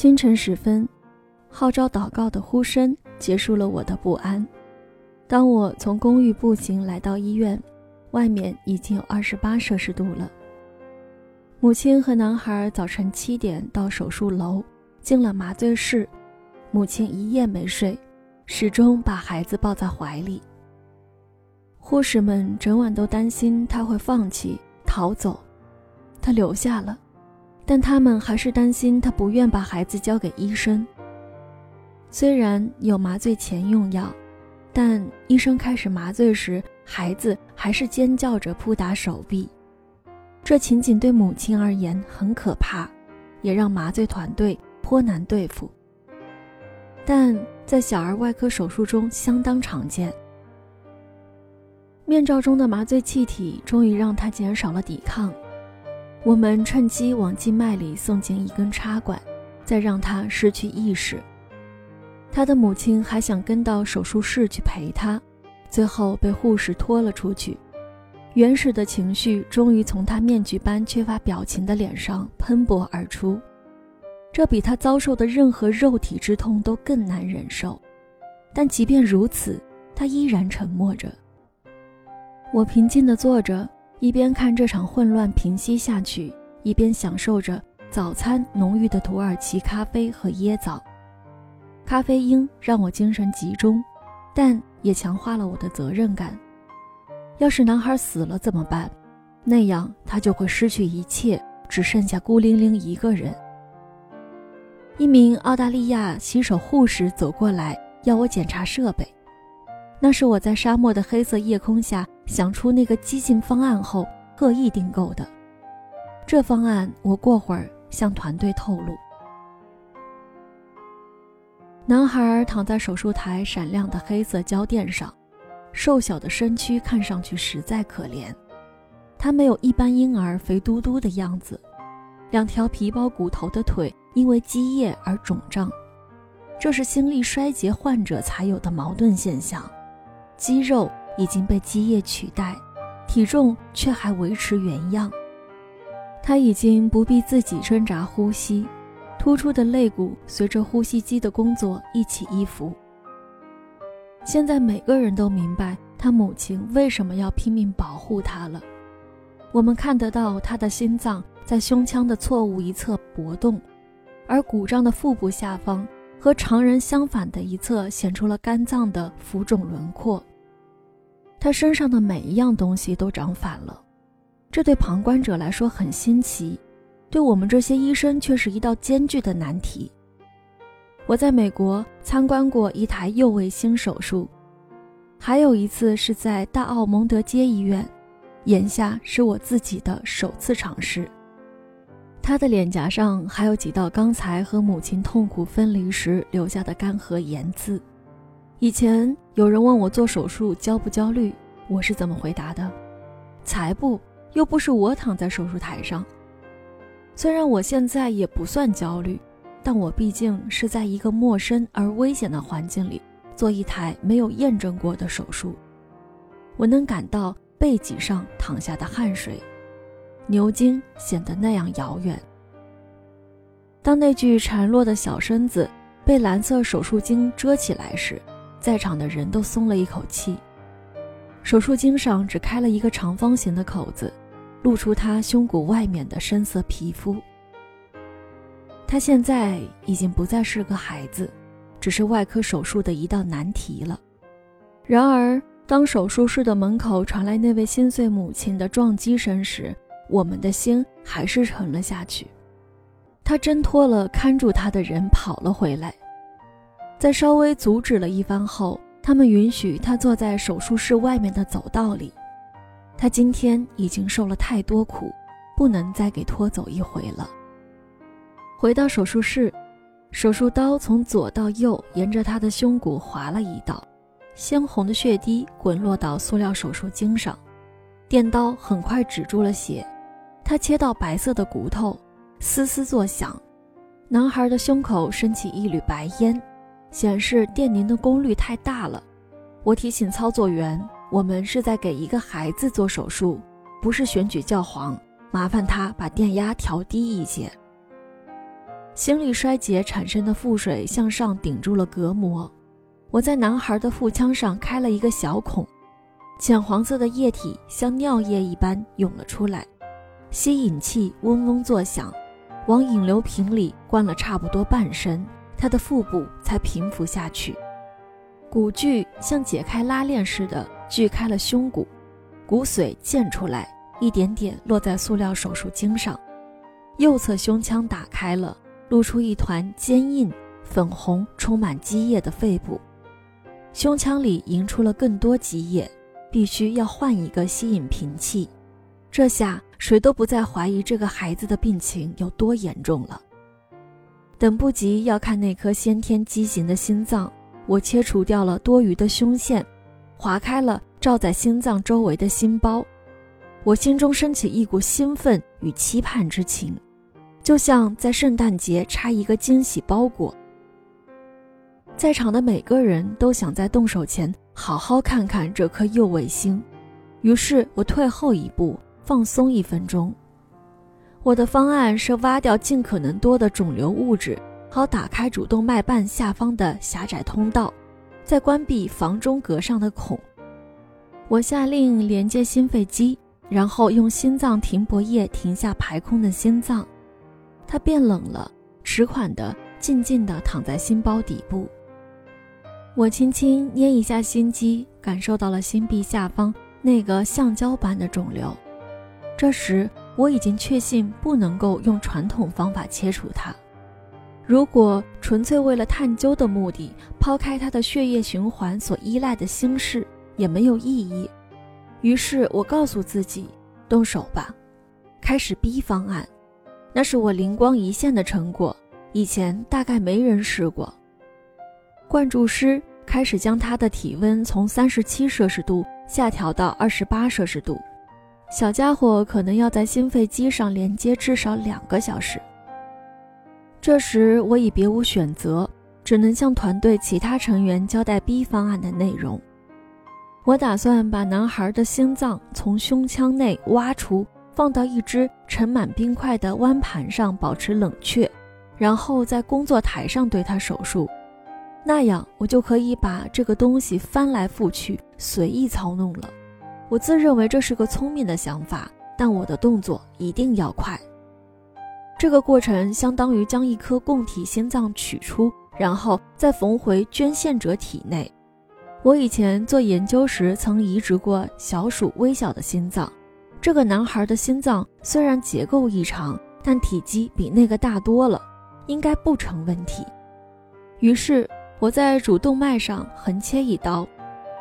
清晨时分，号召祷告的呼声结束了我的不安。当我从公寓步行来到医院，外面已经有二十八摄氏度了。母亲和男孩早晨七点到手术楼，进了麻醉室。母亲一夜没睡，始终把孩子抱在怀里。护士们整晚都担心他会放弃逃走，他留下了。但他们还是担心他不愿把孩子交给医生。虽然有麻醉前用药，但医生开始麻醉时，孩子还是尖叫着扑打手臂。这情景对母亲而言很可怕，也让麻醉团队颇难对付。但在小儿外科手术中相当常见。面罩中的麻醉气体终于让他减少了抵抗。我们趁机往静脉里送进一根插管，再让他失去意识。他的母亲还想跟到手术室去陪他，最后被护士拖了出去。原始的情绪终于从他面具般缺乏表情的脸上喷薄而出，这比他遭受的任何肉体之痛都更难忍受。但即便如此，他依然沉默着。我平静地坐着。一边看这场混乱平息下去，一边享受着早餐浓郁的土耳其咖啡和椰枣。咖啡因让我精神集中，但也强化了我的责任感。要是男孩死了怎么办？那样他就会失去一切，只剩下孤零零一个人。一名澳大利亚洗手护士走过来，要我检查设备。那是我在沙漠的黑色夜空下想出那个激进方案后特意订购的。这方案我过会儿向团队透露。男孩躺在手术台闪亮的黑色胶垫上，瘦小的身躯看上去实在可怜。他没有一般婴儿肥嘟嘟的样子，两条皮包骨头的腿因为积液而肿胀，这是心力衰竭患者才有的矛盾现象。肌肉已经被积液取代，体重却还维持原样。他已经不必自己挣扎呼吸，突出的肋骨随着呼吸机的工作一起一伏。现在每个人都明白他母亲为什么要拼命保护他了。我们看得到他的心脏在胸腔的错误一侧搏动，而鼓胀的腹部下方和常人相反的一侧显出了肝脏的浮肿轮廓。他身上的每一样东西都长反了，这对旁观者来说很新奇，对我们这些医生却是一道艰巨的难题。我在美国参观过一台右卫星手术，还有一次是在大奥蒙德街医院，眼下是我自己的首次尝试。他的脸颊上还有几道刚才和母亲痛苦分离时留下的干涸盐渍。以前有人问我做手术焦不焦虑，我是怎么回答的？才不，又不是我躺在手术台上。虽然我现在也不算焦虑，但我毕竟是在一个陌生而危险的环境里做一台没有验证过的手术。我能感到背脊上淌下的汗水，牛津显得那样遥远。当那具孱弱的小身子被蓝色手术巾遮起来时，在场的人都松了一口气。手术巾上只开了一个长方形的口子，露出他胸骨外面的深色皮肤。他现在已经不再是个孩子，只是外科手术的一道难题了。然而，当手术室的门口传来那位心碎母亲的撞击声时，我们的心还是沉了下去。他挣脱了看住他的人，跑了回来。在稍微阻止了一番后，他们允许他坐在手术室外面的走道里。他今天已经受了太多苦，不能再给拖走一回了。回到手术室，手术刀从左到右沿着他的胸骨划了一道，鲜红的血滴滚落到塑料手术巾上。电刀很快止住了血，他切到白色的骨头，嘶嘶作响。男孩的胸口升起一缕白烟。显示电凝的功率太大了，我提醒操作员，我们是在给一个孩子做手术，不是选举教皇，麻烦他把电压调低一些。心力衰竭产生的腹水向上顶住了隔膜。我在男孩的腹腔上开了一个小孔，浅黄色的液体像尿液一般涌了出来，吸引器嗡嗡作响，往引流瓶里灌了差不多半升，他的腹部才平伏下去。骨锯像解开拉链似的锯开了胸骨，骨髓溅出来，一点点落在塑料手术巾上。右侧胸腔打开了，露出一团坚硬、粉红、充满积液的肺部。胸腔里迎出了更多积液，必须要换一个吸引瓶器。这下谁都不再怀疑这个孩子的病情有多严重了。等不及要看那颗先天畸形的心脏，我切除掉了多余的胸腺，划开了罩在心脏周围的心包。我心中升起一股兴奋与期盼之情，就像在圣诞节拆一个惊喜包裹。在场的每个人都想在动手前好好看看这颗右卫星，于是我退后一步，放松一分钟。我的方案是挖掉尽可能多的肿瘤物质，好打开主动脉瓣下方的狭窄通道，再关闭房中隔上的孔。我下令连接心肺机，然后用心脏停泊液停下排空的心脏。它变冷了，迟缓地、静静地躺在心包底部。我轻轻捏一下心肌，感受到了心壁下方那个橡胶般的肿瘤。这时，我已经确信不能够用传统方法切除它。如果纯粹为了探究的目的，抛开它的血液循环所依赖的心室，也没有意义。于是我告诉自己，动手吧，开始 B 方案。那是我灵光一现的成果，以前大概没人试过。灌注师开始将他的体温从三十七摄氏度下调到二十八摄氏度，小家伙可能要在心肺机上连接至少两个小时。这时我已别无选择，只能向团队其他成员交代 B 方案的内容。我打算把男孩的心脏从胸腔内挖出，放到一只盛满冰块的弯盘上保持冷却，然后在工作台上对他手术。那样我就可以把这个东西翻来覆去随意操弄了。我自认为这是个聪明的想法，但我的动作一定要快。这个过程相当于将一颗供体心脏取出，然后再缝回捐献者体内。我以前做研究时曾移植过小鼠微小的心脏，这个男孩的心脏虽然结构异常，但体积比那个大多了，应该不成问题。于是。我在主动脉上横切一刀，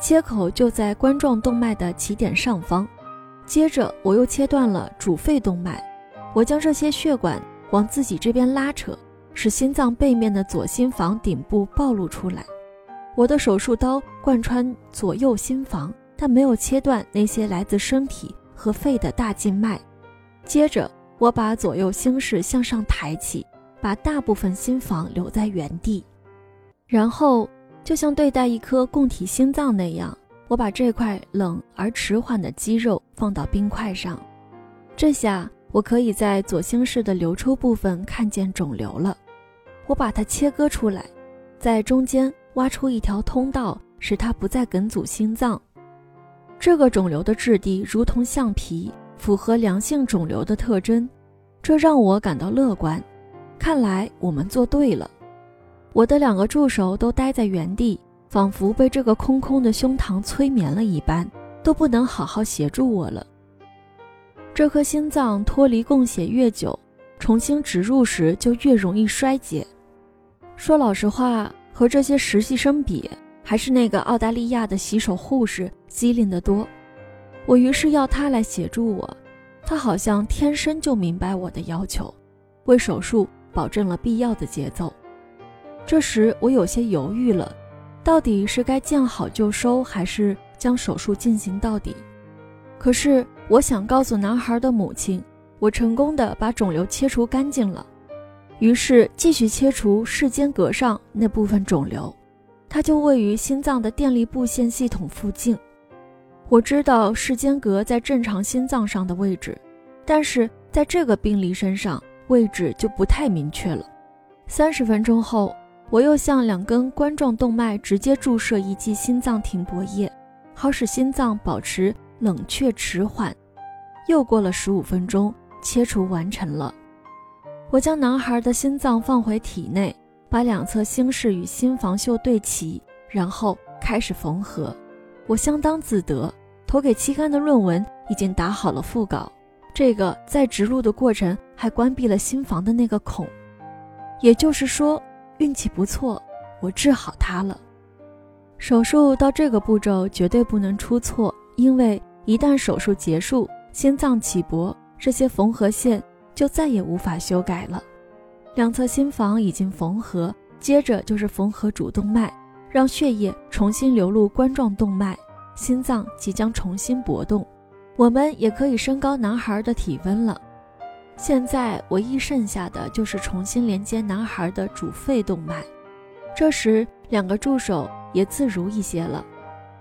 切口就在冠状动脉的起点上方。接着我又切断了主肺动脉，我将这些血管往自己这边拉扯，使心脏背面的左心房顶部暴露出来。我的手术刀贯穿左右心房，但没有切断那些来自身体和肺的大静脉。接着我把左右心室向上抬起，把大部分心房留在原地。然后，就像对待一颗供体心脏那样，我把这块冷而迟缓的肌肉放到冰块上。这下，我可以在左心室的流出部分看见肿瘤了。我把它切割出来，在中间挖出一条通道，使它不再梗阻心脏。这个肿瘤的质地如同橡皮，符合良性肿瘤的特征，这让我感到乐观。看来我们做对了。我的两个助手都待在原地，仿佛被这个空空的胸膛催眠了一般，都不能好好协助我了。这颗心脏脱离供血越久，重新植入时就越容易衰竭。说老实话，和这些实习生比，还是那个澳大利亚的洗手护士机灵得多。我于是要他来协助我，他好像天生就明白我的要求，为手术保证了必要的节奏。这时我有些犹豫了，到底是该见好就收，还是将手术进行到底？可是我想告诉男孩的母亲，我成功的把肿瘤切除干净了。于是继续切除室间隔上那部分肿瘤，它就位于心脏的电力布线系统附近。我知道室间隔在正常心脏上的位置，但是在这个病例身上位置就不太明确了。三十分钟后，我又向两根冠状动脉直接注射一剂心脏停泊液，好使心脏保持冷却迟缓。又过了十五分钟，切除完成了。我将男孩的心脏放回体内，把两侧心室与心房袖对齐，然后开始缝合。我相当自得，投给期刊的论文已经打好了副稿。这个在植入的过程还关闭了心房的那个孔。也就是说，运气不错，我治好他了。手术到这个步骤绝对不能出错，因为一旦手术结束，心脏起搏，这些缝合线就再也无法修改了。两侧心房已经缝合，接着就是缝合主动脉，让血液重新流入冠状动脉，心脏即将重新搏动。我们也可以升高男孩的体温了。现在唯一剩下的就是重新连接男孩的主肺动脉。这时，两个助手也自如一些了。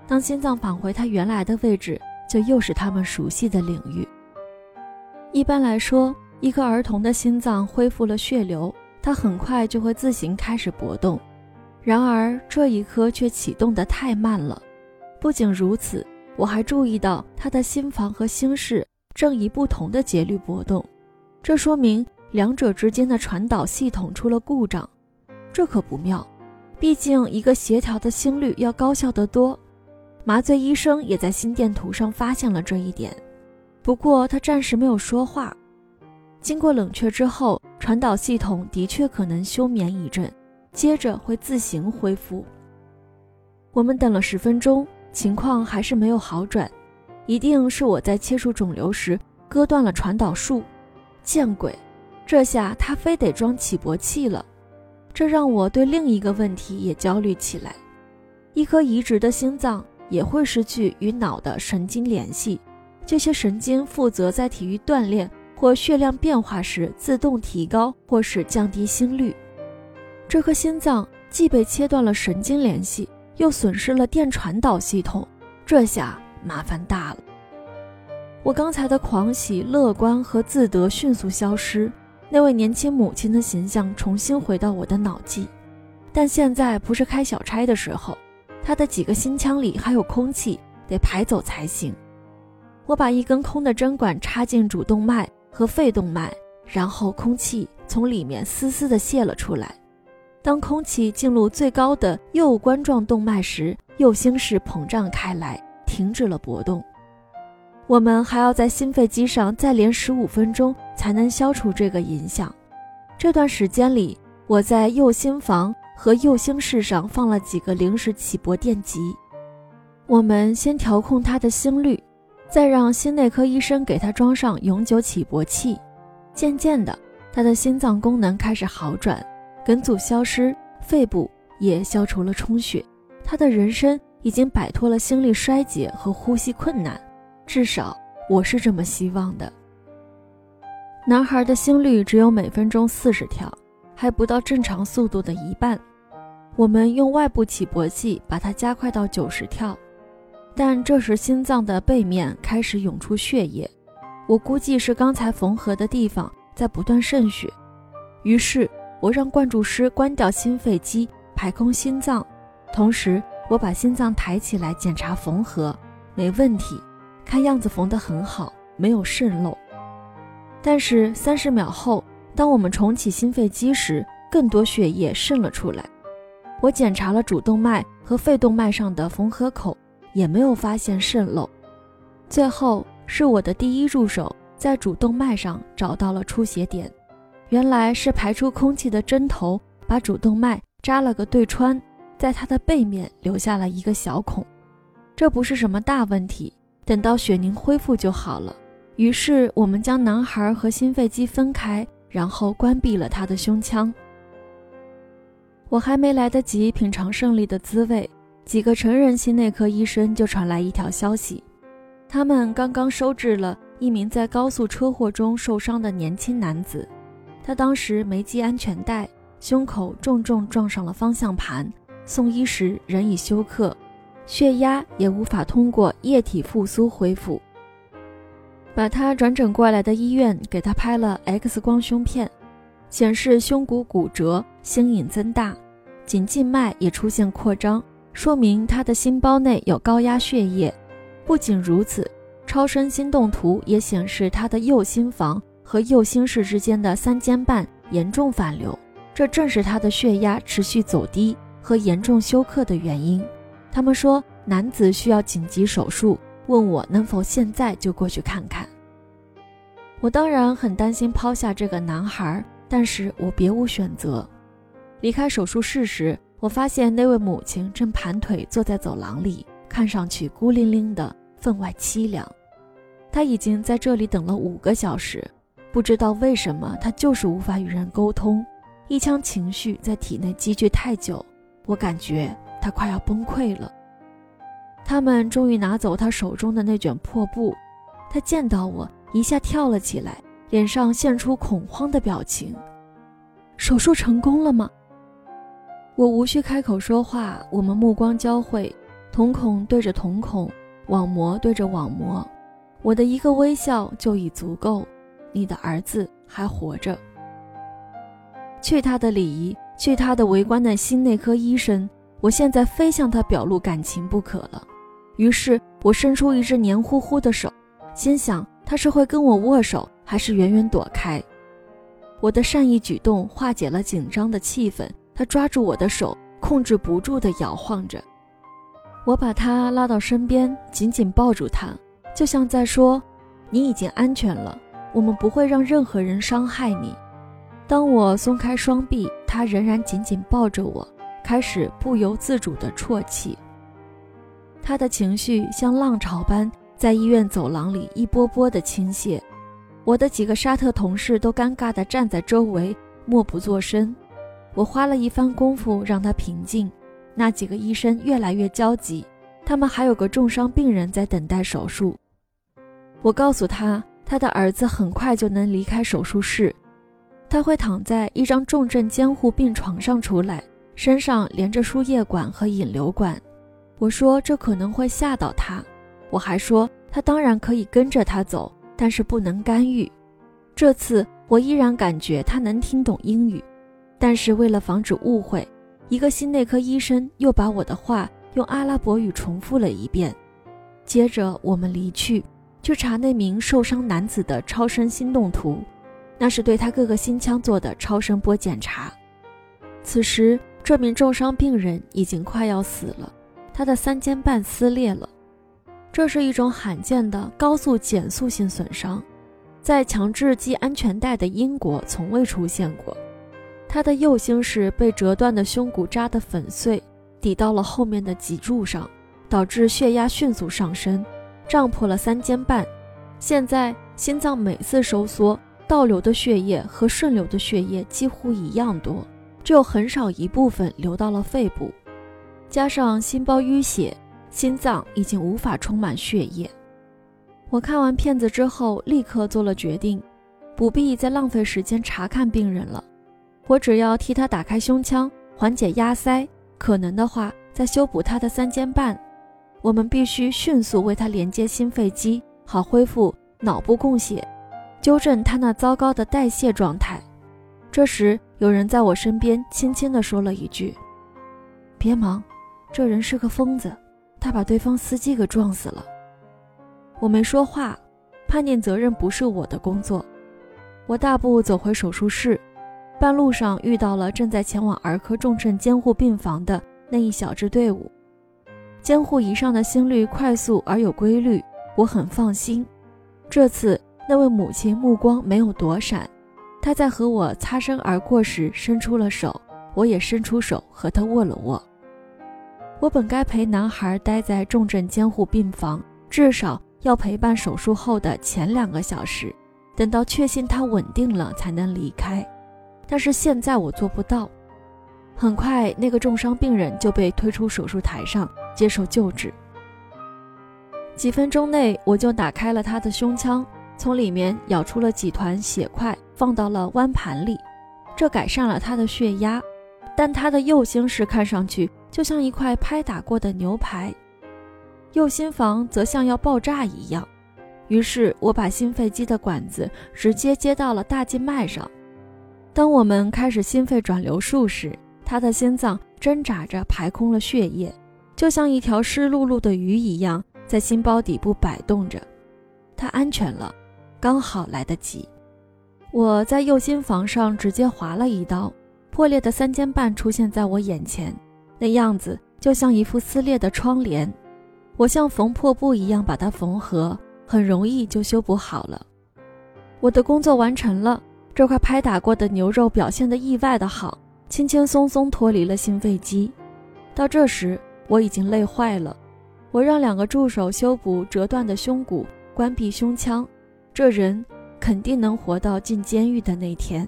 当心脏返回它原来的位置，就又是他们熟悉的领域。一般来说，一颗儿童的心脏恢复了血流，它很快就会自行开始搏动。然而，这一颗却启动得太慢了。不仅如此，我还注意到他的心房和心室正以不同的节律搏动。这说明两者之间的传导系统出了故障，这可不妙。毕竟一个协调的心率要高效得多。麻醉医生也在心电图上发现了这一点，不过他暂时没有说话。经过冷却之后，传导系统的确可能休眠一阵，接着会自行恢复。我们等了十分钟，情况还是没有好转，一定是我在切除肿瘤时割断了传导束。见鬼！这下他非得装起搏器了，这让我对另一个问题也焦虑起来。一颗移植的心脏也会失去与脑的神经联系，这些神经负责在体育锻炼或血量变化时自动提高或是降低心率。这颗心脏既被切断了神经联系，又损失了电传导系统，这下麻烦大了。我刚才的狂喜、乐观和自得迅速消失，那位年轻母亲的形象重新回到我的脑际。但现在不是开小差的时候，她的几个心腔里还有空气，得排走才行。我把一根空的针管插进主动脉和肺动脉，然后空气从里面丝丝地泄了出来。当空气进入最高的右冠状动脉时，右心室膨胀开来，停止了搏动。我们还要在心肺机上再连十五分钟，才能消除这个影响。这段时间里，我在右心房和右心室上放了几个临时起搏电极。我们先调控他的心率，再让心内科医生给他装上永久起搏器。渐渐的，他的心脏功能开始好转，梗阻消失，肺部也消除了充血。他的人生已经摆脱了心力衰竭和呼吸困难。至少我是这么希望的。男孩的心率只有每分钟四十跳，还不到正常速度的一半。我们用外部起搏器把它加快到九十跳，但这时心脏的背面开始涌出血液，我估计是刚才缝合的地方在不断渗血。于是我让灌注师关掉心肺机，排空心脏，同时我把心脏抬起来检查缝合，没问题。看样子缝得很好，没有渗漏。但是三十秒后，当我们重启心肺机时，更多血液渗了出来。我检查了主动脉和肺动脉上的缝合口，也没有发现渗漏。最后是我的第一助手在主动脉上找到了出血点，原来是排出空气的针头把主动脉扎了个对穿，在它的背面留下了一个小孔。这不是什么大问题。等到血凝恢复就好了。于是我们将男孩和心肺机分开，然后关闭了他的胸腔。我还没来得及品尝胜利的滋味，几个成人心内科医生就传来一条消息：他们刚刚收治了一名在高速车祸中受伤的年轻男子。他当时没系安全带，胸口重重撞上了方向盘，送医时人已休克。血压也无法通过液体复苏恢复，把他转诊过来的医院给他拍了 X 光胸片，显示胸骨骨折，心影增大，颈静脉也出现扩张，说明他的心包内有高压血液。不仅如此，超声心动图也显示他的右心房和右心室之间的三尖瓣严重反流，这正是他的血压持续走低和严重休克的原因。他们说男子需要紧急手术，问我能否现在就过去看看。我当然很担心抛下这个男孩，但是我别无选择。离开手术室时，我发现那位母亲正盘腿坐在走廊里，看上去孤零零的，分外凄凉。她已经在这里等了五个小时，不知道为什么，她就是无法与人沟通，一腔情绪在体内积聚太久，我感觉他快要崩溃了。他们终于拿走他手中的那卷破布，他见到我。一下跳了起来，脸上现出恐慌的表情。手术成功了吗？我无需开口说话，我们目光交汇，瞳孔对着瞳孔，网膜对着网膜，我的一个微笑就已足够。你的儿子还活着。去他的礼仪，去他的围观的心内科医生，我现在非向他表露感情不可了。于是我伸出一只黏糊糊的手，心想。他是会跟我握手，还是远远躲开？我的善意举动化解了紧张的气氛。他抓住我的手，控制不住地摇晃着。我把他拉到身边，紧紧抱住他，就像在说：“你已经安全了，我们不会让任何人伤害你。”当我松开双臂，他仍然紧紧抱着我，开始不由自主地啜泣。他的情绪像浪潮般。在医院走廊里一波波的倾泻，我的几个沙特同事都尴尬地站在周围，默不作声。我花了一番功夫让他平静。那几个医生越来越焦急，他们还有个重伤病人在等待手术。我告诉他，他的儿子很快就能离开手术室，他会躺在一张重症监护病床上出来，身上连着输液管和引流管。我说这可能会吓到他。我还说，他当然可以跟着他走，但是不能干预。这次我依然感觉他能听懂英语，但是为了防止误会，一个心内科医生又把我的话用阿拉伯语重复了一遍。接着我们离去，去查那名受伤男子的超声心动图，那是对他各个心腔做的超声波检查。此时，这名重伤病人已经快要死了，他的三尖瓣撕裂了。这是一种罕见的高速减速性损伤，在强制系安全带的英国从未出现过。他的右心室被折断的胸骨扎得粉碎，抵到了后面的脊柱上，导致血压迅速上升，胀破了三尖瓣。现在心脏每次收缩，倒流的血液和顺流的血液几乎一样多，只有很少一部分流到了肺部，加上心包淤血。心脏已经无法充满血液。我看完片子之后，立刻做了决定，不必再浪费时间查看病人了。我只要替他打开胸腔，缓解压塞，可能的话再修补他的三尖瓣。我们必须迅速为他连接心肺机，好恢复脑部供血，纠正他那糟糕的代谢状态。这时，有人在我身边轻轻地说了一句：“别忙，这人是个疯子。”他把对方司机给撞死了。我没说话，判定责任不是我的工作。我大步走回手术室，半路上遇到了正在前往儿科重症监护病房的那一小支队伍。监护仪上的心率快速而有规律，我很放心。这次那位母亲目光没有躲闪，他在和我擦身而过时伸出了手，我也伸出手和他握了握。我本该陪男孩待在重症监护病房，至少要陪伴手术后的前两个小时，等到确信他稳定了才能离开。但是现在我做不到。很快，那个重伤病人就被推出手术台上接受救治。几分钟内，我就打开了他的胸腔，从里面舀出了几团血块，放到了弯盘里，这改善了他的血压。但他的右心室看上去就像一块拍打过的牛排，右心房则像要爆炸一样。于是我把心肺机的管子直接接到了大静脉上。当我们开始心肺转流术时，他的心脏挣扎着排空了血液，就像一条湿漉漉的鱼一样，在心包底部摆动着。他安全了，刚好来得及。我在右心房上直接划了一刀，破裂的三尖瓣出现在我眼前，那样子就像一副撕裂的窗帘。我像缝破布一样把它缝合，很容易就修补好了。我的工作完成了，这块拍打过的牛肉表现得意外的好，轻轻松松脱离了心肺机。到这时我已经累坏了，我让两个助手修补折断的胸骨，关闭胸腔。这人。肯定能活到进监狱的那天。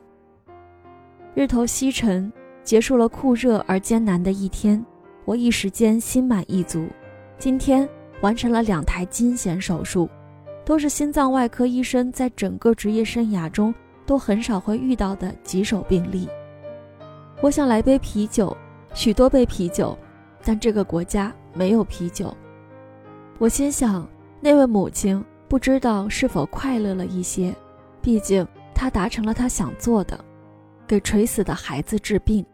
日头西沉，结束了酷热而艰难的一天，我一时间心满意足。今天完成了两台惊险手术，都是心脏外科医生在整个职业生涯中都很少会遇到的棘手病例。我想来杯啤酒，许多杯啤酒，但这个国家没有啤酒。我心想，那位母亲。不知道是否快乐了一些，毕竟他达成了他想做的，给垂死的孩子治病。